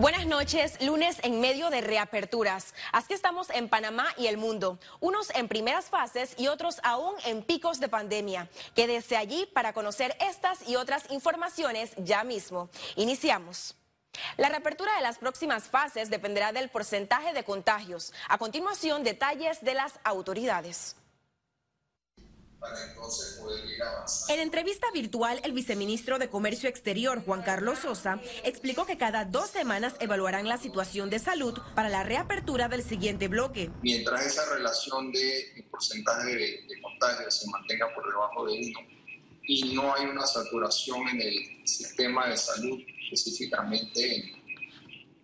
Buenas noches, lunes en medio de reaperturas. Así estamos en Panamá y el mundo, unos en primeras fases y otros aún en picos de pandemia. Quédese allí para conocer estas y otras informaciones ya mismo. Iniciamos. La reapertura de las próximas fases dependerá del porcentaje de contagios. A continuación, detalles de las autoridades para entonces poder ir avanzando. En entrevista virtual, el viceministro de Comercio Exterior, Juan Carlos Sosa, explicó que cada dos semanas evaluarán la situación de salud para la reapertura del siguiente bloque. Mientras esa relación de porcentaje de, de contagio se mantenga por debajo de uno y no hay una saturación en el sistema de salud, específicamente en,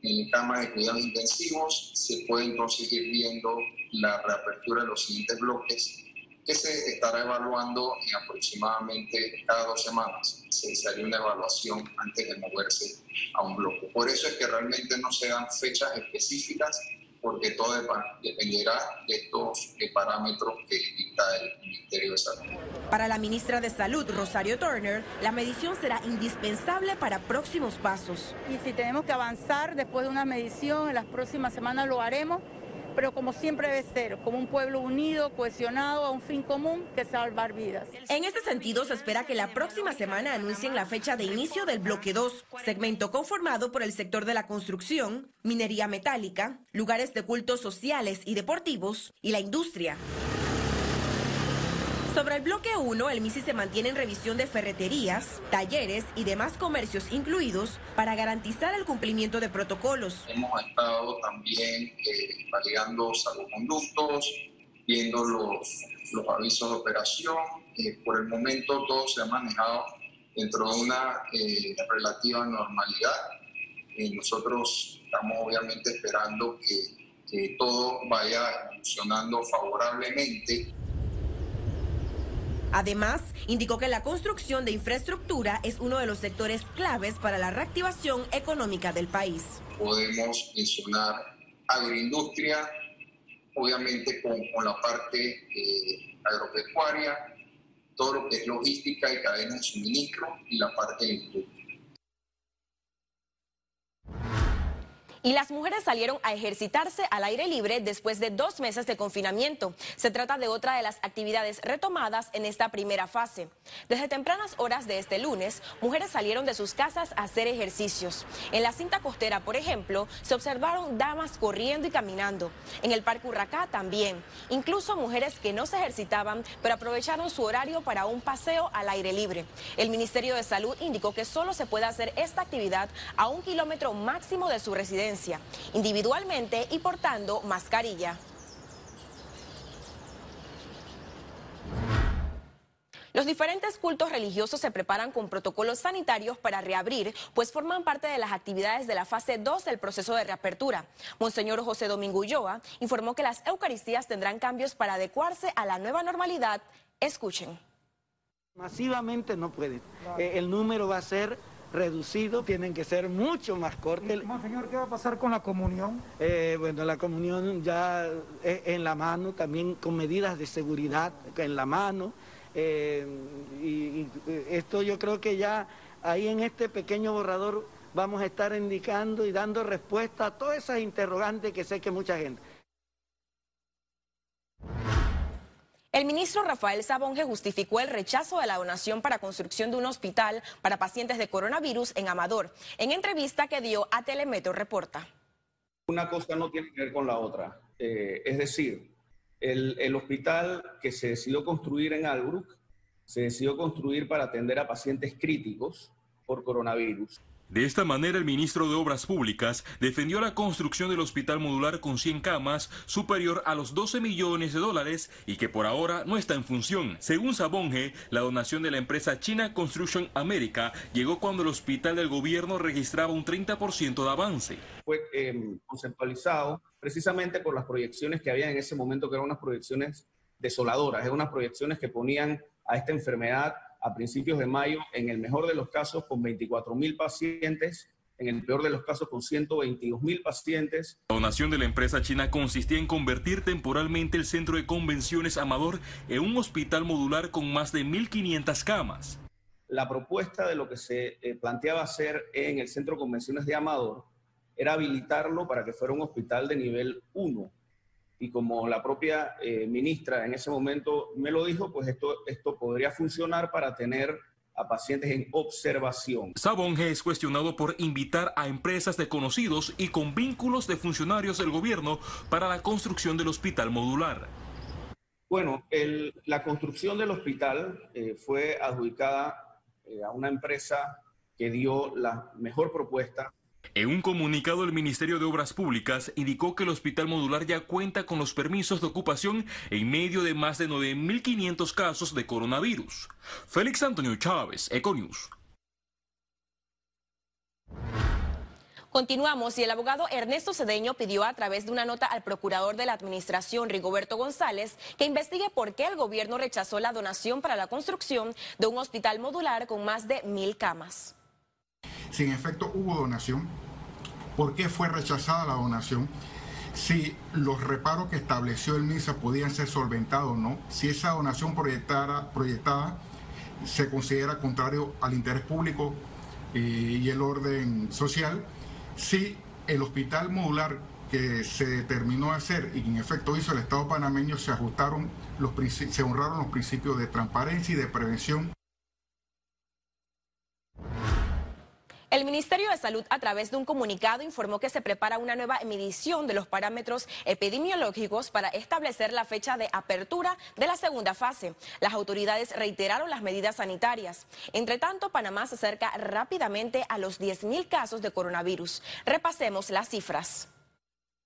en camas de cuidados intensivos, se puede entonces ir viendo la reapertura de los siguientes bloques que se estará evaluando en aproximadamente cada dos semanas. Se, haría una evaluación antes de moverse a un bloque. Por eso es que realmente no se dan fechas específicas, porque todo dependerá de estos parámetros que dicta el Ministerio de Salud. Para la ministra de Salud, Rosario Turner, la medición será indispensable para próximos pasos. Y si tenemos que avanzar después de una medición, en las próximas semanas lo haremos pero como siempre debe ser, como un pueblo unido, cohesionado a un fin común que salvar vidas. En este sentido, se espera que la próxima semana anuncien la fecha de inicio del bloque 2, segmento conformado por el sector de la construcción, minería metálica, lugares de cultos sociales y deportivos y la industria. Sobre el bloque 1, el MISI se mantiene en revisión de ferreterías, talleres y demás comercios incluidos para garantizar el cumplimiento de protocolos. Hemos estado también eh, validando salvoconductos, viendo los, los avisos de operación. Eh, por el momento todo se ha manejado dentro de una eh, relativa normalidad. nosotros estamos obviamente esperando que, que todo vaya funcionando favorablemente. Además, indicó que la construcción de infraestructura es uno de los sectores claves para la reactivación económica del país. Podemos mencionar agroindustria, obviamente con, la parte eh, agropecuaria, todo lo que es logística y cadena de suministro y la parte de. Y las mujeres salieron a ejercitarse al aire libre después de dos meses de confinamiento. Se trata de otra de las actividades retomadas en esta primera fase. Desde tempranas horas de este lunes, mujeres salieron de sus casas a hacer ejercicios. En la cinta costera, por ejemplo, se observaron damas corriendo y caminando. En el Parque Urracá también. Incluso mujeres que no se ejercitaban, pero aprovecharon su horario para un paseo al aire libre. El Ministerio de Salud indicó que solo se puede hacer esta actividad a un kilómetro máximo de su residencia individualmente y portando mascarilla. Los diferentes cultos religiosos se preparan con protocolos sanitarios para reabrir, pues forman parte de las actividades de la fase 2 del proceso de reapertura. Monseñor José Domingo Ulloa informó que las Eucaristías tendrán cambios para adecuarse a la nueva normalidad. Escuchen. Masivamente no pueden. Eh, el número va a ser reducido, tienen que ser mucho más cortos. Señor, ¿qué va a pasar con la comunión? Eh, bueno, la comunión ya en la mano, también con medidas de seguridad en la mano. Eh, y, esto yo creo que ya ahí en este pequeño borrador vamos a estar indicando y dando respuesta a todas esas interrogantes que sé que mucha gente. El ministro Rafael Sabonge justificó el rechazo de la donación para construcción de un hospital para pacientes de coronavirus en Amador, en entrevista que dio a Telemetro Reporta. Una cosa no tiene que ver con la otra. Eh, es decir, el, hospital que se decidió construir en Albrook se decidió construir para atender a pacientes críticos por coronavirus. De esta manera, el ministro de Obras Públicas defendió la construcción del hospital modular con 100 camas, superior a los 12 millones de dólares y que por ahora no está en función. Según Sabonge, la donación de la empresa China Construction America llegó cuando el hospital del gobierno registraba un 30% de avance. Fue em, conceptualizado precisamente por las proyecciones que había en ese momento, que eran unas proyecciones desoladoras, eran unas proyecciones que ponían a esta enfermedad a principios de mayo, en el mejor de los casos con 24 mil pacientes, en el peor de los casos con 122 mil pacientes. La donación de la empresa china consistía en convertir temporalmente el centro de convenciones Amador en un hospital modular con más de 1.500 camas. La propuesta de lo que se eh, planteaba hacer en el centro de convenciones de Amador era habilitarlo para que fuera un hospital de nivel 1. Y como la propia eh, ministra en ese momento me lo dijo, pues esto, esto podría funcionar para tener a pacientes en observación. Sabonge es cuestionado por invitar a empresas de conocidos y con vínculos de funcionarios del gobierno para la construcción del hospital modular. Bueno, la construcción del hospital eh, fue adjudicada eh, a una empresa que dio la mejor propuesta en un comunicado, el Ministerio de Obras Públicas indicó que el hospital modular ya cuenta con los permisos de ocupación en medio de más de 9.500 casos de coronavirus. Félix Antonio Chávez, Econius. Continuamos y el abogado Ernesto Cedeño pidió a través de una nota al procurador de la Administración, Rigoberto González, que investigue por qué el gobierno rechazó la donación para la construcción de un hospital modular con más de mil camas. Si en efecto hubo donación, ¿por qué fue rechazada la donación? Si los reparos que estableció el MISA podían ser solventados o no, si esa donación proyectada, proyectada se considera contrario al interés público eh, y el orden social, si el hospital modular que se determinó hacer y que en efecto hizo el Estado panameño se ajustaron, los, se honraron los principios de transparencia y de prevención El Ministerio de Salud, a través de un comunicado, informó que se prepara una nueva medición de los parámetros epidemiológicos para establecer la fecha de apertura de la segunda fase. Las autoridades reiteraron las medidas sanitarias. Entre tanto, Panamá se acerca rápidamente a los 10.000 casos de coronavirus. Repasemos las cifras.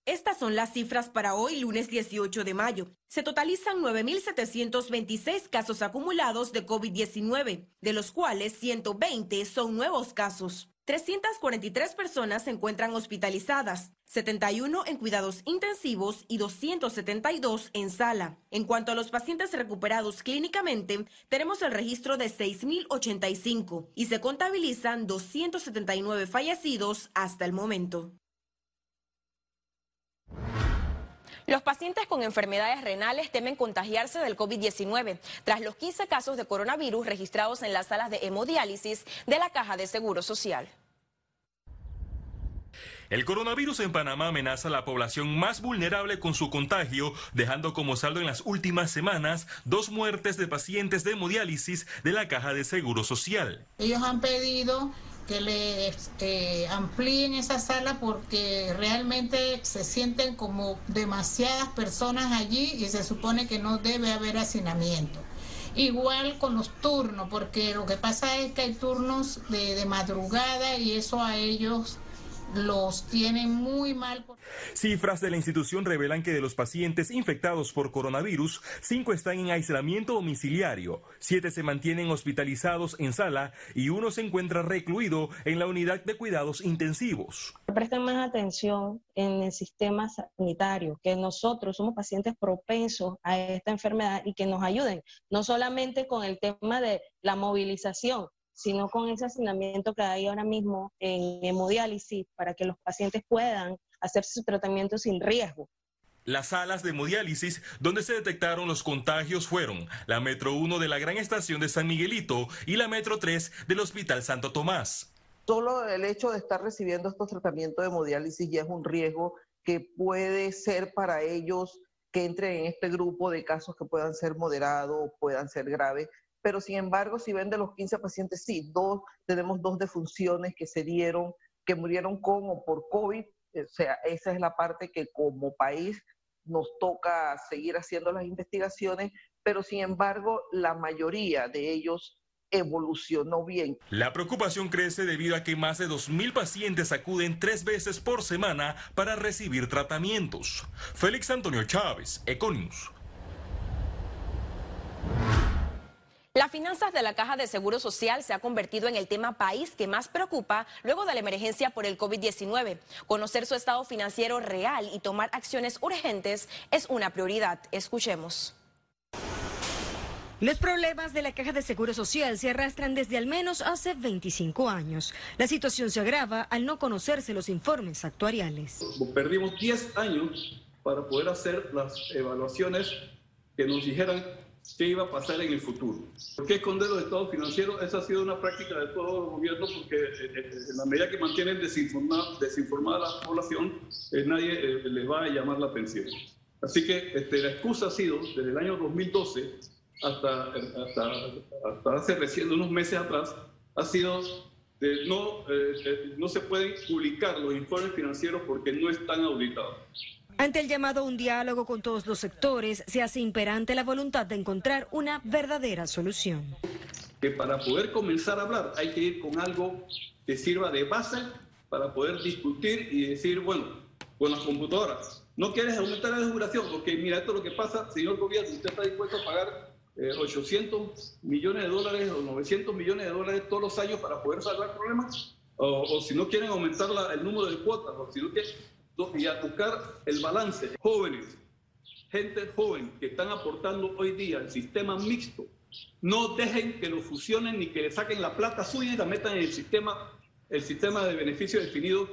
Estas son las cifras para hoy, lunes 18 de mayo. Se totalizan 9.726 casos acumulados de COVID-19, de los cuales 120 son nuevos casos. 343 personas se encuentran hospitalizadas, 71 en cuidados intensivos y 272 en sala. En cuanto a los pacientes recuperados clínicamente, tenemos el registro de 6.085 y se contabilizan 279 fallecidos hasta el momento. Los pacientes con enfermedades renales temen contagiarse del COVID-19 tras los 15 casos de coronavirus registrados en las salas de hemodiálisis de la Caja de Seguro Social. El coronavirus en Panamá amenaza a la población más vulnerable con su contagio, dejando como saldo en las últimas semanas dos muertes de pacientes de hemodiálisis de la Caja de Seguro Social. Ellos han pedido que le eh, amplíen esa sala porque realmente se sienten como demasiadas personas allí y se supone que no debe haber hacinamiento. Igual con los turnos, porque lo que pasa es que hay turnos de madrugada y eso a ellos los tienen muy mal. Cifras de la institución revelan que de los pacientes infectados por coronavirus, cinco están en aislamiento domiciliario, siete se mantienen hospitalizados en sala y uno se encuentra recluido en la unidad de cuidados intensivos. Presten más atención en el sistema sanitario, que nosotros somos pacientes propensos a esta enfermedad y que nos ayuden, no solamente con el tema de la movilización, sino con ese hacinamiento que hay ahora mismo en hemodiálisis para que los pacientes puedan hacer su tratamiento sin riesgo. Las salas de hemodiálisis donde se detectaron los contagios fueron la Metro 1 de la Gran Estación de San Miguelito y la Metro 3 del Hospital Santo Tomás. Solo el hecho de estar recibiendo estos tratamientos de hemodiálisis ya es un riesgo que puede ser para ellos que entren en este grupo de casos que puedan ser moderados o puedan ser graves, pero sin embargo, si ven de los 15 pacientes, sí, dos, tenemos dos defunciones que se dieron, que murieron con o por COVID, o sea, esa es la parte que como país nos toca seguir haciendo las investigaciones, pero sin embargo, la mayoría de ellos evolucionó bien. La preocupación crece debido a que más de 2.000 pacientes acuden tres veces por semana para recibir tratamientos. Félix Antonio Chávez, Econius. Las finanzas de la Caja de Seguro Social se ha convertido en el tema país que más preocupa luego de la emergencia por el COVID-19. Conocer su estado financiero real y tomar acciones urgentes es una prioridad. Escuchemos. Los problemas de la Caja de Seguro Social se arrastran desde al menos hace 25 años. La situación se agrava al no conocerse los informes actuariales. Perdimos 10 años para poder hacer las evaluaciones que nos dijeran qué iba a pasar en el futuro. ¿Por qué esconder los estados financieros? Esa ha sido una práctica de todos los gobiernos porque eh, eh, en la medida que mantienen desinformada, desinformada a la población, eh, nadie les va a llamar la atención. Así que este, la excusa ha sido, desde el año 2012 hasta, hasta, hasta hace recién, unos meses atrás, ha sido de no, no se pueden publicar los informes financieros porque no están auditados. Ante el llamado a un diálogo con todos los sectores, se hace imperante la voluntad de encontrar una verdadera solución. Que para poder comenzar a hablar hay que ir con algo que sirva de base para poder discutir y decir, bueno, con las computadoras, no quieres aumentar la duración, porque mira, esto es lo que pasa, señor gobierno, usted está dispuesto a pagar 800 eh, millones de dólares o 900 millones de dólares todos los años para poder salvar problemas, o, si no quieren aumentar el número de cuotas, o si no quieren, y a buscar el balance. Jóvenes, gente joven que están aportando hoy día al sistema mixto, no dejen que lo fusionen ni que le saquen la plata suya y la metan en el sistema, el sistema de beneficio definido,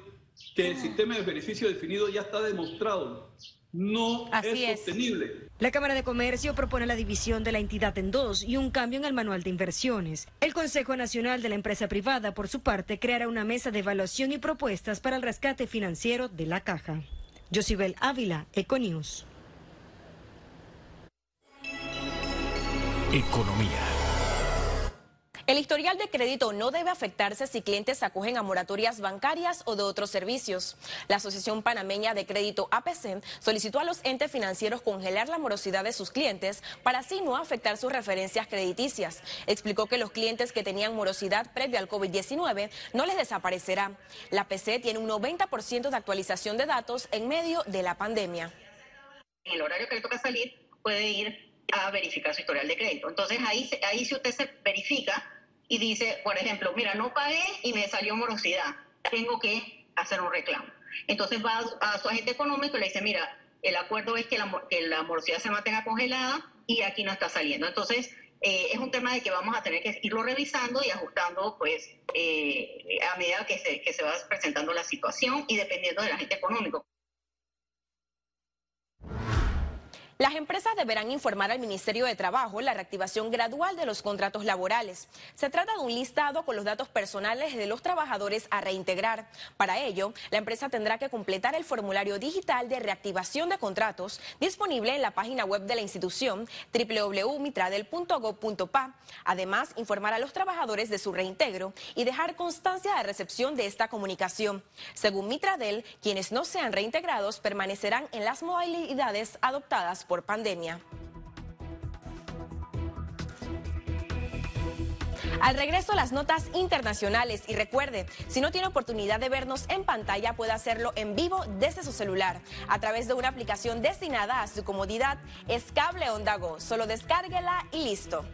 que el sistema de beneficio definido ya está demostrado no es sostenible. La Cámara de Comercio propone la división de la entidad en dos y un cambio en el manual de inversiones. El Consejo Nacional de la Empresa Privada, por su parte, creará una mesa de evaluación y propuestas para el rescate financiero de la caja. Josibel Ávila, Econews. Economía. El historial de crédito no debe afectarse si clientes acogen a moratorias bancarias o de otros servicios. La Asociación Panameña de Crédito APC solicitó a los entes financieros congelar la morosidad de sus clientes para así no afectar sus referencias crediticias. Explicó que los clientes que tenían morosidad previa al COVID-19 no les desaparecerá. La APC tiene un 90% de actualización de datos en medio de la pandemia. En el horario que le toca salir puede ir a verificar su historial de crédito. Entonces ahí, ahí si usted se verifica, y dice, por ejemplo, mira, no pagué y me salió morosidad, tengo que hacer un reclamo. Entonces va a, su agente económico y le dice, mira, el acuerdo es que la, que la morosidad se mantenga congelada y aquí no está saliendo. Entonces, eh, es un tema de que vamos a tener que irlo revisando y ajustando pues eh, a medida que se, que se va presentando la situación y dependiendo del agente económico. Las empresas deberán informar al Ministerio de Trabajo la reactivación gradual de los contratos laborales. Se trata de un listado con los datos personales de los trabajadores a reintegrar. Para ello, la empresa tendrá que completar el formulario digital de reactivación de contratos disponible en la página web de la institución www.mitradel.gov.pa. Además, informar a los trabajadores de su reintegro y dejar constancia de recepción de esta comunicación. Según Mitradel, quienes no sean reintegrados permanecerán en las modalidades adoptadas por pandemia. Al regreso las notas internacionales y recuerde, si no tiene oportunidad de vernos en pantalla puede hacerlo en vivo desde su celular a través de una aplicación destinada a su comodidad, es Cable Onda Go. Solo descárguela y listo.